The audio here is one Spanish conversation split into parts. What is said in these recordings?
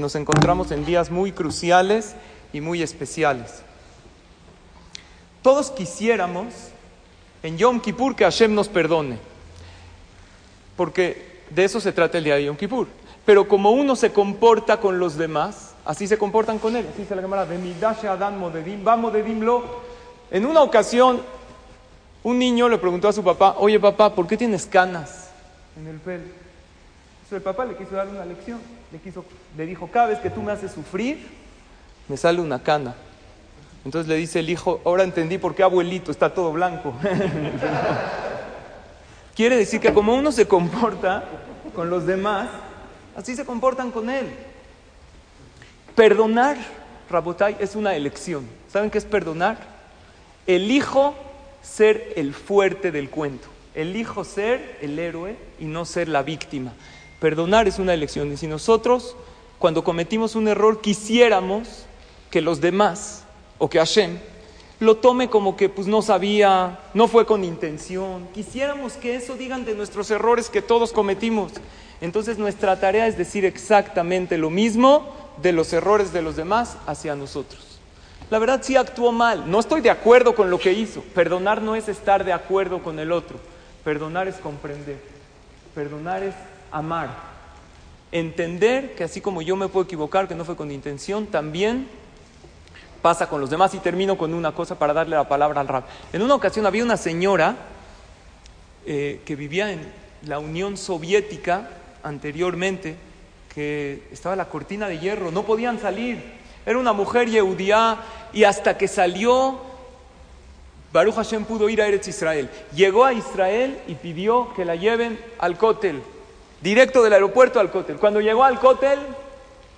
Nos encontramos en días muy cruciales y muy especiales. Todos quisiéramos en Yom Kippur que Hashem nos perdone, porque de eso se trata el día de Yom Kippur. Pero como uno se comporta con los demás, así se comportan con él. Así se la llamará Adam Modedim, Modedim lo. En una ocasión, un niño le preguntó a su papá, oye papá, ¿por qué tienes canas en el pelo? Entonces el papá le quiso dar una lección, le, quiso, le dijo, cada vez que tú me haces sufrir, me sale una cana. Entonces le dice el hijo, ahora entendí por qué abuelito está todo blanco. Quiere decir que como uno se comporta con los demás, así se comportan con él. Perdonar, Rabotai, es una elección. ¿Saben qué es perdonar? Elijo ser el fuerte del cuento. Elijo ser el héroe y no ser la víctima. Perdonar es una elección. Y si nosotros, cuando cometimos un error, quisiéramos que los demás o que Hashem lo tome como que pues no sabía, no fue con intención. Quisiéramos que eso digan de nuestros errores que todos cometimos. Entonces nuestra tarea es decir exactamente lo mismo de los errores de los demás hacia nosotros. La verdad sí actuó mal, no estoy de acuerdo con lo que hizo. Perdonar no es estar de acuerdo con el otro, perdonar es comprender, perdonar es amar, entender que así como yo me puedo equivocar, que no fue con intención, también pasa con los demás. Y termino con una cosa para darle la palabra al rap. En una ocasión había una señora eh, que vivía en la Unión Soviética anteriormente, que estaba la cortina de hierro, no podían salir. Era una mujer yeudía y hasta que salió, Baruch Hashem pudo ir a Eretz Israel. Llegó a Israel y pidió que la lleven al cótel, directo del aeropuerto al cótel. Cuando llegó al cótel,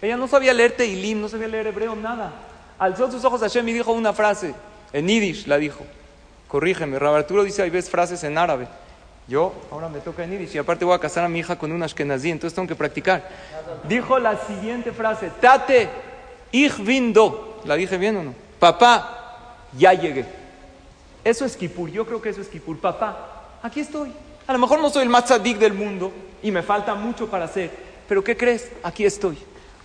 ella no sabía leer Teilim, no sabía leer hebreo, nada. Alzó sus ojos a Hashem y dijo una frase, en Yiddish la dijo. Corrígeme, Arturo dice, hay ves frases en árabe. Yo ahora me toca en Yiddish y aparte voy a casar a mi hija con una Ashkenazí, entonces tengo que practicar. Dijo la siguiente frase, Tate, ich bin do. ¿La dije bien o no? Papá, ya llegué. Eso es Kipur, yo creo que eso es Kipur. Papá, aquí estoy. A lo mejor no soy el más tzadik del mundo y me falta mucho para hacer, pero ¿qué crees? Aquí estoy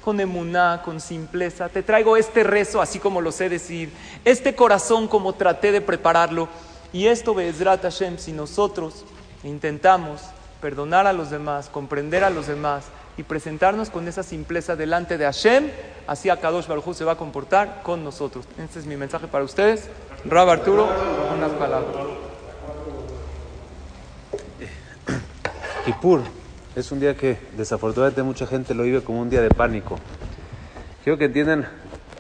con emuná, con simpleza. Te traigo este rezo así como lo sé decir, este corazón como traté de prepararlo. Y esto, Be'ezrat Hashem, si nosotros intentamos perdonar a los demás, comprender a los demás y presentarnos con esa simpleza delante de Hashem, así Akadosh Baruj se va a comportar con nosotros. Este es mi mensaje para ustedes. Rab Arturo, unas palabras. Kipur es un día que desafortunadamente mucha gente lo vive como un día de pánico. Quiero que entiendan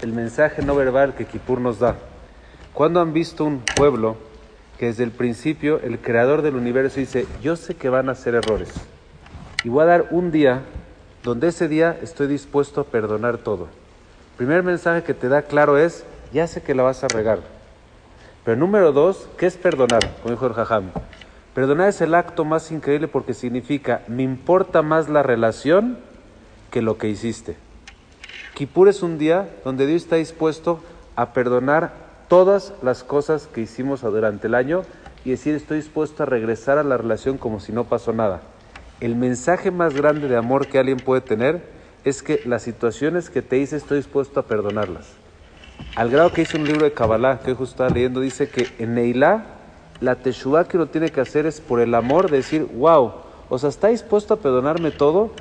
el mensaje no verbal que Kippur nos da. Cuando han visto un pueblo que desde el principio el creador del universo dice, yo sé que van a hacer errores y voy a dar un día donde ese día estoy dispuesto a perdonar todo. Primer mensaje que te da claro es, ya sé que la vas a regar. Pero número dos, ¿qué es perdonar? Como dijo el Jajam. Perdonar es el acto más increíble porque significa, me importa más la relación que lo que hiciste. Kippur es un día donde Dios está dispuesto a perdonar todas las cosas que hicimos durante el año y decir estoy dispuesto a regresar a la relación como si no pasó nada. El mensaje más grande de amor que alguien puede tener es que las situaciones que te hice estoy dispuesto a perdonarlas. Al grado que hice un libro de Kabbalah que hoy justo estaba leyendo, dice que en Neilá la teshuva que uno tiene que hacer es por el amor de decir, wow, o sea, está dispuesto a perdonarme todo,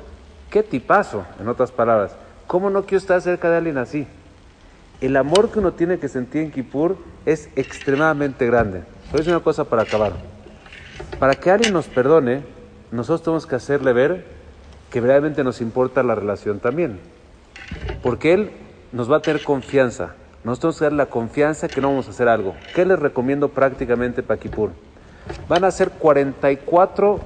qué tipazo, en otras palabras. ¿Cómo no quiero estar cerca de alguien así? El amor que uno tiene que sentir en Kippur es extremadamente grande. Voy a una cosa para acabar. Para que alguien nos perdone, nosotros tenemos que hacerle ver que verdaderamente nos importa la relación también. Porque Él nos va a tener confianza. Nosotros tenemos la confianza que no vamos a hacer algo. ¿Qué les recomiendo prácticamente para? Van a ser 44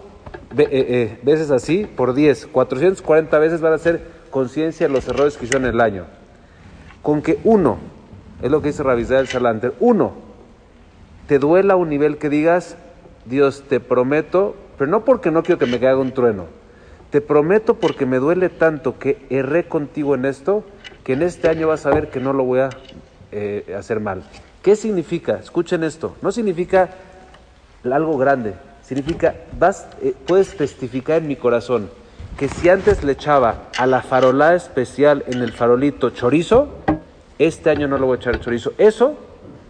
eh, eh, veces así por 10. 440 veces van a ser conciencia de los errores que hicieron en el año. Con que uno, es lo que dice Rabizal Salanter, uno, te duela un nivel que digas, Dios, te prometo, pero no porque no quiero que me caiga un trueno, te prometo porque me duele tanto que erré contigo en esto, que en este año vas a ver que no lo voy a eh, hacer mal. ¿Qué significa? Escuchen esto, no significa algo grande, significa, vas, eh, puedes testificar en mi corazón que si antes le echaba a la farolada especial en el farolito chorizo, este año no lo voy a echar chorizo. Eso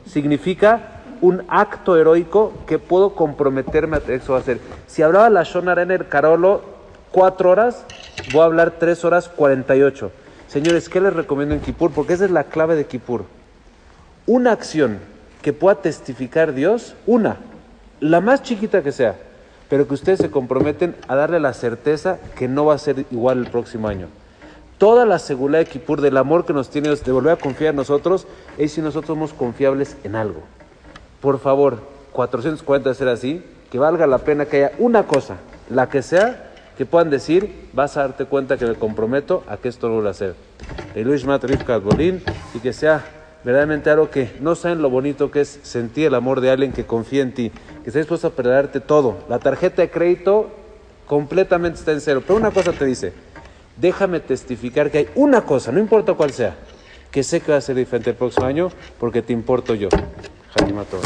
significa un acto heroico que puedo comprometerme a eso a hacer. Si hablaba la Shonara en el Carolo cuatro horas, voy a hablar tres horas cuarenta y ocho. Señores, ¿qué les recomiendo en Kippur? Porque esa es la clave de Kippur. Una acción que pueda testificar Dios, una, la más chiquita que sea, pero que ustedes se comprometen a darle la certeza que no va a ser igual el próximo año. Toda la seguridad de Kippur, del amor que nos tiene Dios, de volver a confiar en nosotros, es si nosotros somos confiables en algo. Por favor, 440 ser así, que valga la pena que haya una cosa, la que sea, que puedan decir, vas a darte cuenta que me comprometo a que esto lo voy a hacer. Y que sea verdaderamente algo que no saben lo bonito que es sentir el amor de alguien que confía en ti, que está dispuesto a perderte todo. La tarjeta de crédito completamente está en cero. Pero una cosa te dice, déjame testificar que hay una cosa, no importa cuál sea, que sé que va a ser diferente el próximo año porque te importo yo. Hadimato.